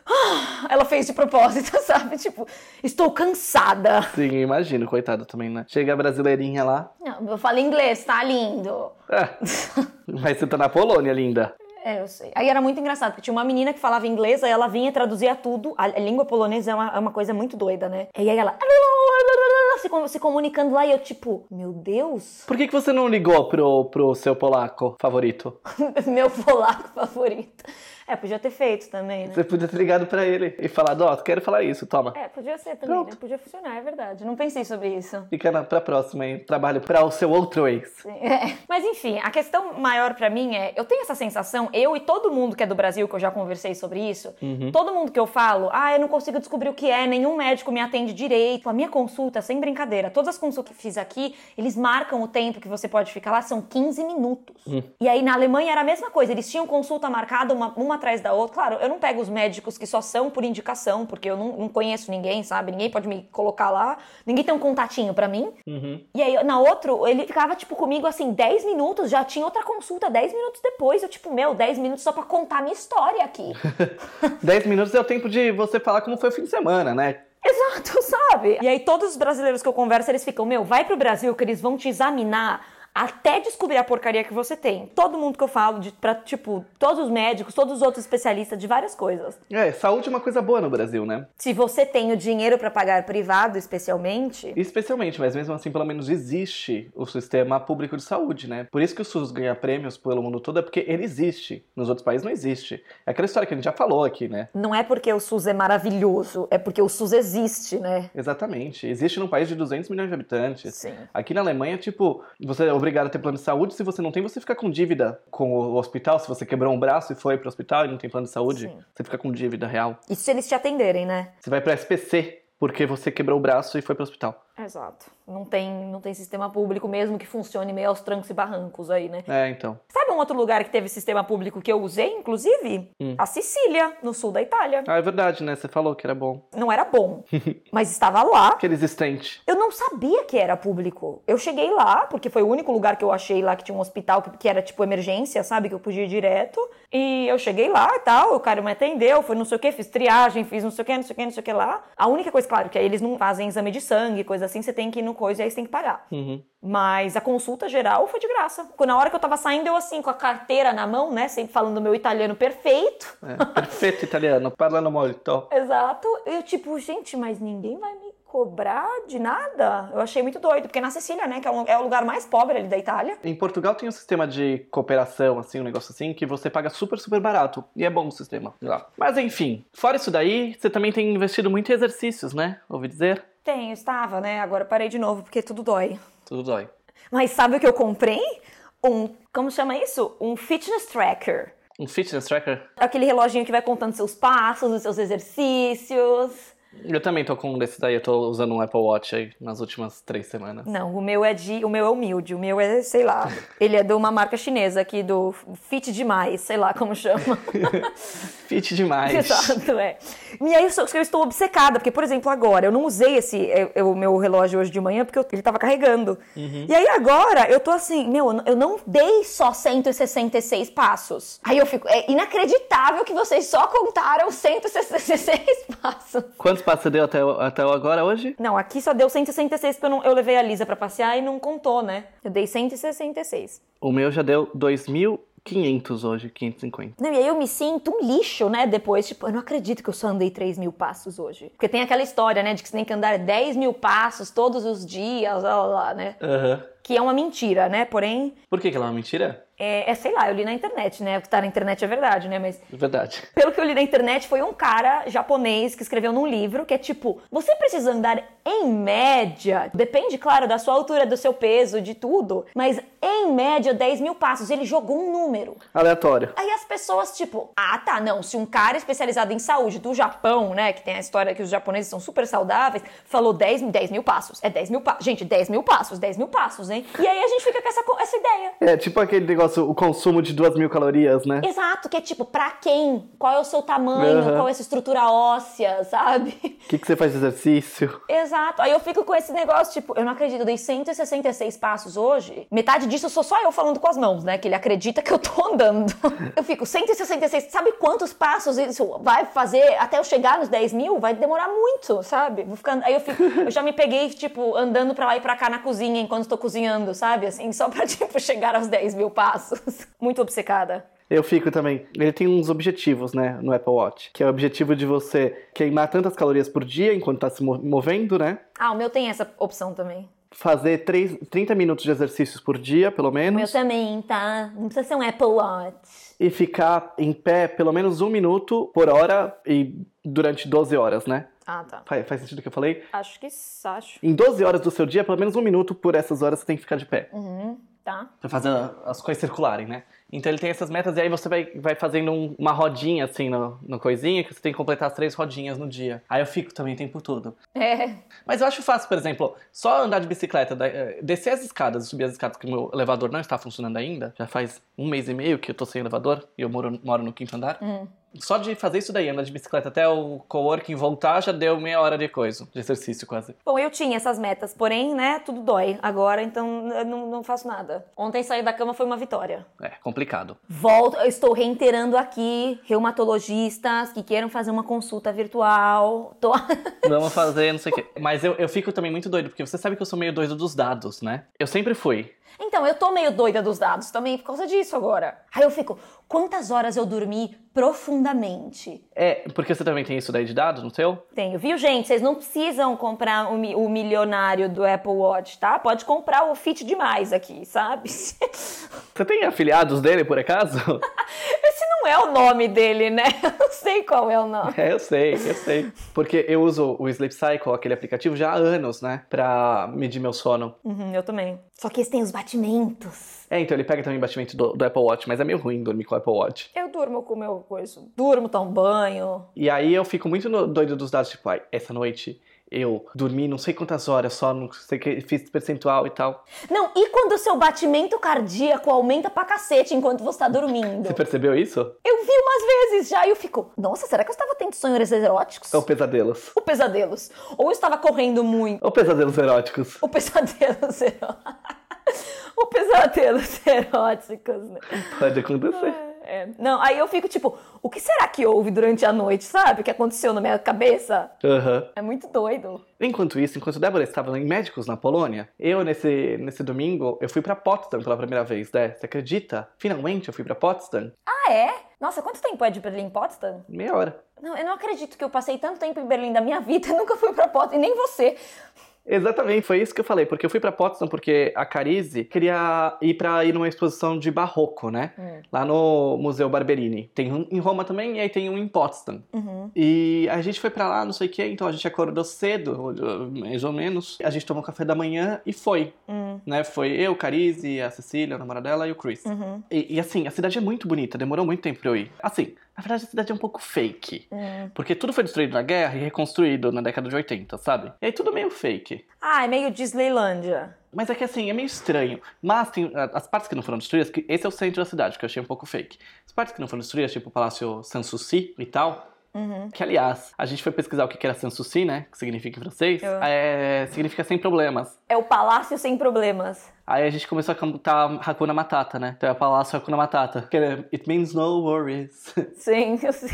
"Ah", Ela fez de propósito, <laughs> sabe? Tipo, estou cansada. Sim, imagino, coitada também, né? Chega a brasileirinha lá. Não, eu falo inglês, tá lindo. É. <laughs> Mas você tá na Polônia, linda. É, eu sei. Aí era muito engraçado, porque tinha uma menina que falava inglês, aí ela vinha e traduzia tudo. A, língua polonesa é uma, é uma coisa muito doida, né? E aí ela. <laughs> Se comunicando lá e eu, tipo, meu Deus, Por que, que você não ligou pro, pro seu polaco favorito? meu polaco favorito. É, podia ter feito também, né? Você podia ter ligado pra ele e falado, ó, quero falar isso, toma. É, podia ser também, Pronto. né? Podia funcionar, é verdade. Não pensei sobre isso. Fica na, pra próxima, hein? Trabalho pra o seu outro ex. É. Mas enfim, a questão maior pra mim é, eu tenho essa sensação, eu e todo mundo que é do Brasil, que eu já conversei sobre isso, todo mundo que eu falo, ah, eu não consigo descobrir o que é, nenhum médico me atende direito. A minha consulta, sem brincadeira, todas as consultas que fiz aqui, eles marcam o tempo que você pode ficar lá, são 15 minutos. E aí na Alemanha era a mesma coisa, eles tinham consulta marcada uma, uma atrás da outra. Claro, eu não pego os médicos que só são por indicação, porque eu não, não conheço ninguém, sabe? Ninguém pode me colocar lá, ninguém tem um contatinho pra mim. E aí, na outro, ele ficava, tipo, comigo, assim, 10 minutos, já tinha outra consulta 10 minutos depois. Eu, tipo, meu, 10 minutos só pra contar a minha história aqui. <laughs> 10 minutos é o tempo de você falar como foi o fim de semana, né? Exato, sabe? E aí, todos os brasileiros que eu converso, eles ficam, meu, vai pro Brasil que eles vão te examinar até descobrir a porcaria que você tem. Todo mundo que eu falo, de, pra, tipo, todos os médicos, todos os outros especialistas de várias coisas. É, saúde é uma coisa boa no Brasil, né? Se você tem o dinheiro pra pagar privado, especialmente, Especialmente, mas mesmo assim, pelo menos existe o sistema público de saúde, né? Por isso que o SUS ganha prêmios pelo mundo todo, é porque ele existe. Nos outros países não existe. É aquela história que a gente já falou aqui, né? não é porque o SUS é maravilhoso, é porque o SUS existe, né? Exatamente. Existe num país de 200 milhões de habitantes. Sim. Aqui na Alemanha, tipo, você obrigado a ter plano de saúde. Se você não tem, você fica com dívida com o hospital. Se você quebrou um braço e foi pro hospital e não tem plano de saúde, Sim. você fica com dívida real. Isso se eles te atenderem, né? Você vai pra SPC porque você quebrou o braço e foi pro hospital. Exato. Não tem, não tem sistema público mesmo que funcione meio aos trancos e barrancos aí, né? É, então. Sabe um outro lugar que teve sistema público que eu usei, inclusive? A Sicília, no sul da Itália. Ah, é verdade, né? Você falou que era bom. Não era bom, <laughs> mas estava lá. Aquele existente. Eu não sabia que era público. Eu cheguei lá, porque foi o único lugar que eu achei lá que tinha um hospital que, que era tipo emergência, sabe? Que eu podia ir direto. E eu cheguei lá e tal, o cara me atendeu, foi não sei o que, fiz triagem, fiz não sei o que, não sei o que, não sei o que lá. A única coisa, claro, que aí eles não fazem exame de sangue, coisa assim, você tem que ir no coisa e aí você tem que pagar. Uhum. Mas a consulta geral foi de graça. Na hora que eu tava saindo, eu assim, com a carteira na mão, né? Sempre falando meu italiano perfeito. É, perfeito italiano, parlando molto. <laughs> Exato. Eu, tipo, gente, mas ninguém vai me cobrar de nada? Eu achei muito doido, porque na Sicília, né, que é, um- é o lugar mais pobre ali da Itália. Em Portugal tem um sistema de cooperação, assim, um negócio assim, que você paga super, super barato. E é bom o sistema lá. Mas enfim, fora isso daí, você também tem investido muito em exercícios, né? Ouvi dizer? Tenho, estava, né? Agora parei de novo, porque tudo dói. Tudo dói. Mas sabe o que eu comprei? Um, como chama isso? Um fitness tracker. Um fitness tracker? Aquele reloginho que vai contando seus passos, os seus exercícios. Eu também tô com um desses aí, eu tô usando um Apple Watch aí nas últimas três semanas. Não, o meu é de. O meu é humilde. O meu é, sei lá. <laughs> ele é de uma marca chinesa aqui, do Fit Demais, sei lá como chama. <laughs> Fit demais. Exato, é. E aí eu, eu estou obcecada, porque, por exemplo, agora, eu não usei esse eu- eu- o meu relógio hoje de manhã porque eu- ele tava carregando. E aí agora eu tô assim, meu, eu não- eu não dei só 166 passos. Aí eu fico, é inacreditável que vocês só contaram 166 <laughs> passos. Quantos passos você deu até, até agora hoje? Não, aqui só deu 166 porque eu, não- eu levei a Lisa pra passear e não contou, né? Eu dei 166. O meu já deu 2.500 hoje, 550. Não, e aí eu me sinto um lixo, né? Depois, tipo, eu não acredito que eu só andei 3 mil passos hoje. Porque tem aquela história, né? De que você tem que andar 10 mil passos todos os dias, lá, lá, lá, né? Aham. Que é uma mentira, né? Porém, Por que, que ela é uma mentira? É, é, sei lá, eu li na internet, né? O que tá na internet é verdade, né? Mas É verdade. pelo que eu li na internet, foi um cara japonês que escreveu num livro que é tipo: você precisa andar em média, depende, claro, da sua altura, do seu peso, de tudo, mas em média 10 mil passos. Ele jogou um número. Aleatório. Aí as pessoas, tipo, ah, tá, não, se um cara especializado em saúde do Japão, né, que tem a história que os japoneses são super saudáveis, falou 10, 10 mil passos. É 10 mil passos. Gente, 10 mil passos, 10 mil passos, hein? E aí a gente fica com essa, essa ideia. É tipo aquele negócio, o consumo de 2 mil calorias, né? Exato, que é tipo, pra quem? Qual é o seu tamanho? Aham. Qual é a sua estrutura óssea, sabe? O que, que você faz de exercício? Exato. Aí eu fico com esse negócio, tipo, eu não acredito, eu dei 166 passos hoje. Metade disso sou só eu falando com as mãos, né? Que ele acredita que eu tô andando. <laughs> Eu fico, 166, sabe quantos passos isso vai fazer até eu chegar nos 10 mil? Vai demorar muito, sabe? Vou ficando... Aí eu fico, eu já me peguei, tipo, andando pra lá e pra cá na cozinha enquanto tô cozinhando, sabe? Assim, só pra, <laughs> tipo, chegar aos 10 mil passos. <laughs> Muito obcecada. Eu fico também. Ele tem uns objetivos, né, no Apple Watch. Que é o objetivo de você queimar tantas calorias por dia enquanto tá se mo- movendo, né? Ah, o meu tem essa opção também. Fazer três, 30 minutos de exercícios por dia, pelo menos. também, tá? Não precisa ser um Apple Watch. E ficar em pé pelo menos um minuto por hora e durante 12 horas, né? Ah, tá. Faz, faz sentido o que eu falei? Acho que acho. Em 12 horas do seu dia, pelo menos um minuto por essas horas você tem que ficar de pé. Uhum, tá. Pra fazer as coisas circularem, né? Então ele tem essas metas e aí você vai, vai fazendo um- uma rodinha assim no, no coisinha que você tem que completar as três rodinhas no dia. Aí eu fico também o tempo todo. É. Mas eu acho fácil, por exemplo, só andar de bicicleta, eh, descer as escadas, subir as escadas, porque o meu elevador não está funcionando ainda. Já faz um mês e meio que eu tô sem elevador e eu moro, moro no quinto andar. Hum. Só de fazer isso daí, andar de bicicleta até o coworking voltar, já deu meia hora de coisa, de exercício quase. Bom, eu tinha essas metas, porém, né, tudo dói agora, então eu não, não faço nada. Ontem sair da cama foi uma vitória. É, complicado. Volto, eu estou reiterando aqui, reumatologistas que queiram fazer uma consulta virtual. Tô... <laughs> Vamos fazer, não sei o quê. Mas eu, eu fico também muito doido, porque você sabe que eu sou meio doido dos dados, né? Eu sempre fui. Então, eu tô meio doida dos dados também por causa disso agora. Aí eu fico, quantas horas eu dormi profundamente? É, porque você também tem isso daí de dados no seu? Tenho, viu, gente? Vocês não precisam comprar o, mi- o milionário do Apple Watch, tá? Pode comprar o Fit demais aqui, sabe? <laughs> Você tem afiliados dele, por acaso? <laughs> Não é o nome dele, né? <laughs> Eu não sei qual é o nome. É, eu sei, eu sei. Porque eu uso o Sleep Cycle, aquele aplicativo, já há anos, né? Pra medir meu sono. Uhum, eu também. Só que esse tem os batimentos. É, então ele pega também o batimento do, do Apple Watch, mas é meio ruim dormir com o Apple Watch. Eu durmo com o meu coisa. Durmo, tomo banho. E aí eu fico muito no- doido dos dados, tipo, ai, essa noite eu dormi não sei quantas horas só, não sei que, fiz percentual e tal. Não, e quando o seu batimento cardíaco aumenta pra cacete enquanto você tá dormindo? Você percebeu isso? Eu vi umas vezes já e eu fico, nossa, será que eu estava tendo sonhos eróticos? Ou pesadelos? Ou pesadelos? Ou eu estava correndo muito? Ou pesadelos eróticos? Ou pesadelos <laughs> eróticos? Ou pesadelos eróticos, né? Pode acontecer. É. Não, aí eu fico tipo, o que será que houve durante a noite, sabe? O que aconteceu na minha cabeça? Aham. É muito doido. Enquanto isso, enquanto Débora estava em médicos na Polônia, eu, nesse, nesse domingo, eu fui pra Potsdam pela primeira vez, né? Você acredita? Finalmente eu fui pra Potsdam. Ah, é? Nossa, quanto tempo é de Berlim Potsdam? Meia hora. Não, eu não acredito que eu passei tanto tempo em Berlim da minha vida <laughs> nunca fui pra Potsdam, e nem você. Exatamente, foi isso que eu falei, porque eu fui pra Potsdam porque a Carize queria ir pra ir numa exposição de barroco, né? Hum. Lá no Museu Barberini. Tem um em Roma também e aí tem um em Potsdam. Uhum. E a gente foi pra lá, não sei o que, então a gente acordou cedo, mais ou menos. A gente tomou café da manhã e foi, Hum. né? Foi eu, Carize, a Cecília, a namorada dela e o Chris. Uhum. E, e, assim, a cidade é muito bonita, demorou muito tempo pra eu ir. Assim, na verdade a cidade é um pouco fake. Hum. Porque tudo foi destruído na guerra e reconstruído na década de 80, sabe? E aí tudo meio fake. Ah, é meio Disneylândia. Mas é que assim, é meio estranho. Mas tem as partes que não foram destruídas, que esse é o centro da cidade, que eu achei um pouco fake. As partes que não foram destruídas, tipo o Palácio Sanssouci e tal. Uhum. Que, aliás, a gente foi pesquisar o que era Sanssouci, né? Que significa em francês. Eu- É, significa sem problemas. É o palácio sem problemas. Aí a gente começou a cantar Hakuna Matata, né? Então é o Palácio Hakuna Matata. Que é, It means no worries. <laughs> Sim, <laughs> eu sei.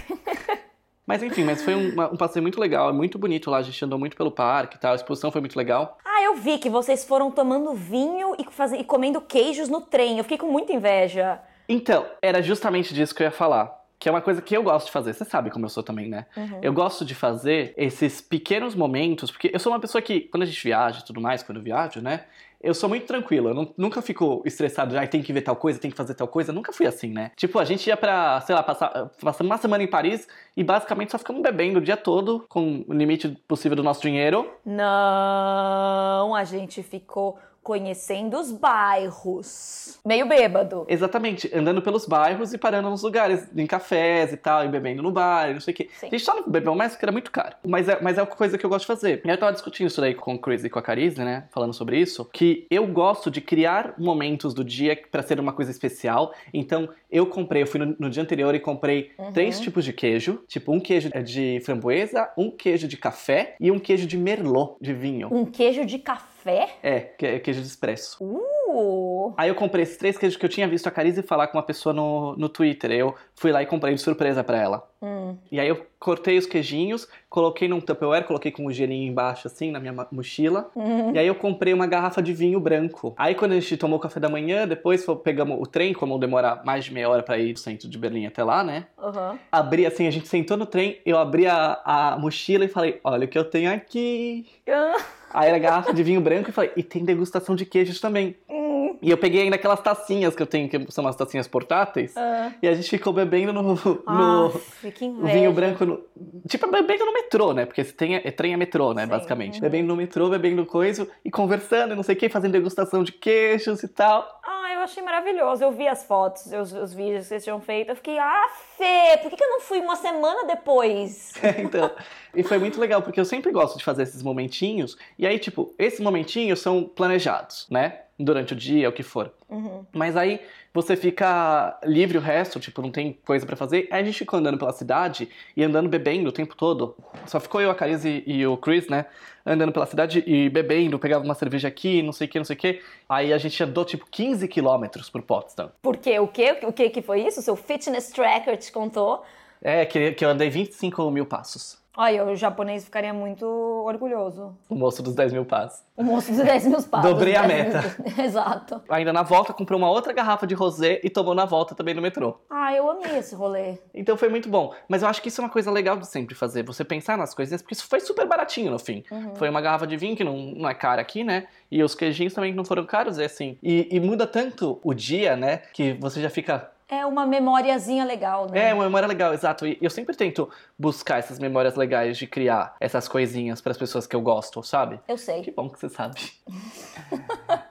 Mas enfim, mas foi um, um passeio muito legal, é muito bonito lá, a gente andou muito pelo parque e tal, a exposição foi muito legal. Ah, eu vi que vocês foram tomando vinho e, faze- e comendo queijos no trem. Eu fiquei com muita inveja. Então, era justamente disso que eu ia falar. Que é uma coisa que eu gosto de fazer. Você sabe como eu sou também, né? Uhum. Eu gosto de fazer esses pequenos momentos, porque eu sou uma pessoa que, quando a gente viaja e tudo mais, quando eu viajo, né? Eu sou muito tranquilo, eu não- nunca fico estressado, já tem que ver tal coisa, tem que fazer tal coisa. Nunca fui assim, né? Tipo, a gente ia pra, sei lá, passar, passamos uma semana em Paris e basicamente só ficamos bebendo o dia todo, com o limite possível do nosso dinheiro. Não, a gente ficou conhecendo os bairros. Meio bêbado. Exatamente, andando pelos bairros e parando nos lugares, em cafés e tal, e bebendo no bar, e não sei o quê. Sim. A gente só não bebeu mais porque era muito caro. Mas é, mas é uma coisa que eu gosto de fazer. Eu tava discutindo isso daí com o Chris e com a Carize, né? Falando sobre isso. Que eu gosto de criar momentos do dia pra ser uma coisa especial. Então, eu comprei, eu fui no, no dia anterior e comprei Uhum. três tipos de queijo. Tipo, um queijo de framboesa, um queijo de café e um queijo de merlot, de vinho. Um queijo de café? É, que é queijo de expresso. Uh! Aí eu comprei esses três queijos que eu tinha visto a Carize falar com uma pessoa no, no Twitter. Eu fui lá e comprei de surpresa pra ela. Hum. E aí eu cortei os queijinhos, coloquei num Tupperware, coloquei com um gelinho embaixo, assim, na minha mochila. Uhum. E aí eu comprei uma garrafa de vinho branco. Aí quando a gente tomou o café da manhã, depois pegamos o trem, como demora mais de meia hora pra ir do centro de Berlim até lá, né? Uhum. Abri assim, a gente sentou no trem, eu abri a, a mochila e falei, olha o que eu tenho aqui. Ah, Aí era garrafa de vinho branco e falei, e tem degustação de queijos também. hum, E eu peguei ainda aquelas tacinhas que eu tenho, que são umas tacinhas portáteis. ah. E a gente ficou bebendo no, no Aff, que o inveja. vinho branco. No, tipo, bebendo no metrô, né? Porque trem é, é trem é metrô, né? Sim, Basicamente. uhum. Bebendo no metrô, bebendo coisa e conversando, e não sei o que, fazendo degustação de queijos e tal. Ah, eu achei maravilhoso. Eu vi as fotos, os, os vídeos que vocês tinham feito. Eu fiquei, ah, Fê, por que, que eu não fui uma semana depois? <laughs> então. E foi muito legal, porque eu sempre gosto de fazer esses momentinhos. E aí, tipo, esses momentinhos são planejados, né? Durante o dia, o que for. Uhum. Mas aí você fica livre o resto, tipo, não tem coisa pra fazer. Aí a gente ficou andando pela cidade e andando bebendo o tempo todo. Só ficou eu, a Carize e o Chris, né? Andando pela cidade e bebendo, pegava uma cerveja aqui, não sei o que, não sei o que. Aí a gente andou, tipo, 15 quilômetros por Potsdam. Por quê? O quê? O que que foi isso? O seu fitness tracker te contou? É, que, que eu andei 25 mil passos. Olha, o japonês ficaria muito orgulhoso. O moço dos 10 mil passos. O moço dos 10 mil passos. Dobrei a 10 <laughs> meta. mil- Exato. Ainda na volta, comprou uma outra garrafa de rosé e tomou na volta também no metrô. Ah, eu amei esse rolê. Então foi muito bom. Mas eu acho que isso é uma coisa legal de sempre fazer. Você pensar nas coisinhas, porque isso foi super baratinho no fim. Foi uma garrafa de vinho que não, não é cara aqui, né? E os queijinhos também não foram caros, é assim. E, e muda tanto o dia, né? Que você já fica. É uma memoriazinha legal, né? É, uma memória legal, exato. E eu sempre tento buscar essas memórias legais de criar essas coisinhas para as pessoas que eu gosto, sabe? Eu Que sei, bom que você sabe. <laughs>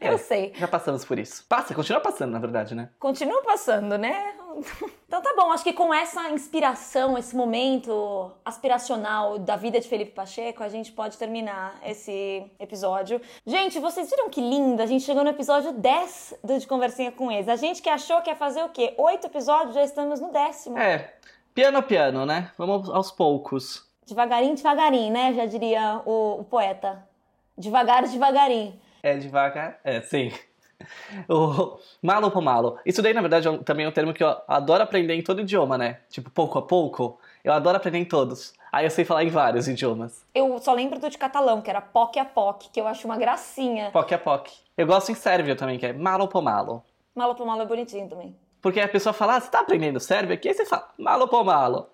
eu É. sei. Já passamos por isso. Passa, continua passando, na verdade, né? Continua passando, né? <laughs> Então tá bom, acho que com essa inspiração, esse momento aspiracional da vida de Felipe Pacheco, a gente pode terminar esse episódio. Gente, vocês viram que lindo? A gente chegou no episódio 10 do De Conversinha com Ex. A gente que achou que ia fazer o quê? Oito episódios, já estamos no décimo. É, piano a piano, né? Vamos aos poucos. Devagarinho, devagarinho, né? Já diria o, o poeta. Devagar, devagarinho. É devagar. É, sim. O malo por malo. Isso daí, na verdade, é também é um termo que eu adoro aprender em todo idioma, né? Tipo, pouco a pouco. Eu adoro aprender em todos. Aí eu sei falar em vários idiomas. Eu só lembro do de catalão, que era POC a POC, que eu acho uma gracinha. Poc a poc. Eu gosto em sérvio também, que é malo por malo. Malo por malo é bonitinho também. Porque a pessoa fala, ah, você tá aprendendo sérvio aqui? Aí você fala, malo por malo.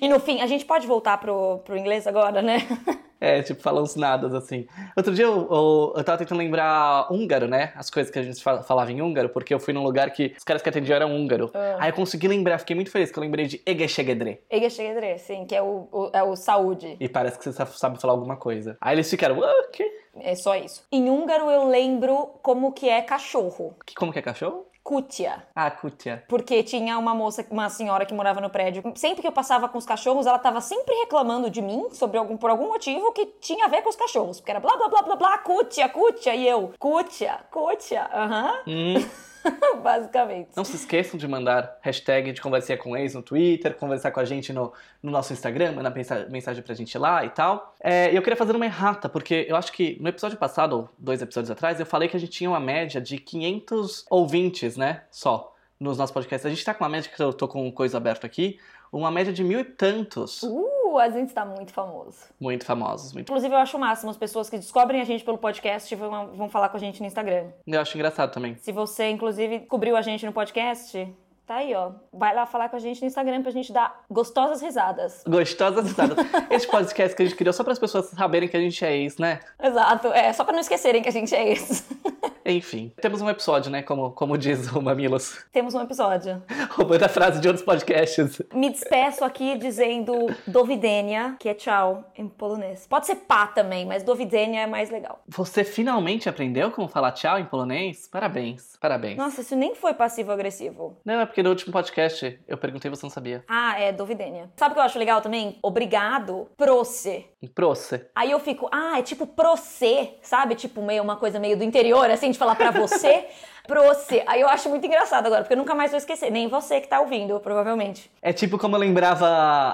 E no fim, a gente pode voltar pro, pro inglês agora, né? <laughs> é, tipo, fala uns nadas assim. Outro dia eu, eu, eu tava tentando lembrar húngaro, né? As coisas que a gente fa- falava em húngaro, porque eu fui num lugar que os caras que atendiam eram húngaro. Ah. Aí eu consegui lembrar, fiquei muito feliz, que eu lembrei de Egeshegedre. Egeshegedre, sim, que é o, o- é o saúde. E parece que você sa- sabe falar alguma coisa. Aí eles ficaram, ah, que? É só isso. Em húngaro eu lembro como que é cachorro. que- Como que é cachorro? Kutia. Ah, kutia. Porque tinha uma moça, uma senhora que morava no prédio. Sempre que eu passava com os cachorros, ela tava sempre reclamando de mim sobre algum, por algum motivo que tinha a ver com os cachorros. Porque era blá blá blá blá blá, cutia, cutia. E eu, cutia, cutia. Aham. Hum, <laughs> <laughs> Basicamente. não se esqueçam de mandar hashtag de conversinha com ex no Twitter, conversar com a gente no, no nosso Instagram, mandar mensa- mensagem pra gente lá e tal. É, eu queria fazer uma errata, porque eu acho que no episódio passado, ou dois episódios atrás, eu falei que a gente tinha uma média de 500 ouvintes, né? Só. Nos nossos podcasts. A gente tá com uma média que eu tô com coisa aberta aqui, uma média de mil e tantos. Uh, a gente tá muito famoso. Muito famosos. Muito... Inclusive, eu acho o máximo as pessoas que descobrem a gente pelo podcast vão, vão falar com a gente no Instagram. Eu acho engraçado também. Se você, inclusive, cobriu a gente no podcast, tá aí, ó. Vai lá falar com a gente no Instagram pra gente dar gostosas risadas. Gostosas risadas. <laughs> Esse podcast que a gente criou só para as pessoas saberem que a gente é ex, né? Exato, é, só pra não esquecerem que a gente é esse. <laughs> Enfim, temos um episódio, né? Como, como diz o Mamilos. Temos um episódio. <laughs> Roubando a frase de outros podcasts. Me despeço aqui dizendo dovidenia, que é tchau em polonês. Pode ser pá também, mas dovidenia é mais legal. Você finalmente aprendeu como falar tchau em polonês? Parabéns, parabéns. Nossa, isso nem foi passivo-agressivo. Não, é porque no último podcast eu perguntei e você não sabia. Ah, é dovidenia. Sabe o que eu acho legal também? Obrigado, proce. Proce. Aí eu fico, ah, é tipo proce, sabe? Tipo meio uma coisa meio do interior, assim, de falar pra você. <laughs> Proce. Aí eu acho muito engraçado agora, porque eu nunca mais vou esquecer. Nem você que tá ouvindo, provavelmente. É tipo como eu lembrava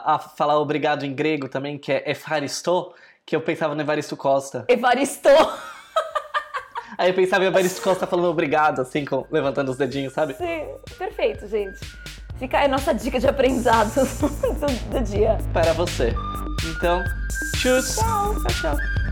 a falar obrigado em grego também, que é Efaristo, que eu pensava no Evaristo Costa. Evaristo. <laughs> Aí eu pensava em Evaristo Costa falando obrigado, assim, com- levantando os dedinhos, sabe? Sim, perfeito, gente. Fica aí a nossa dica de aprendizado <laughs> do, do dia. Para você. Então, tchau. Tchau. Tchau, tchau.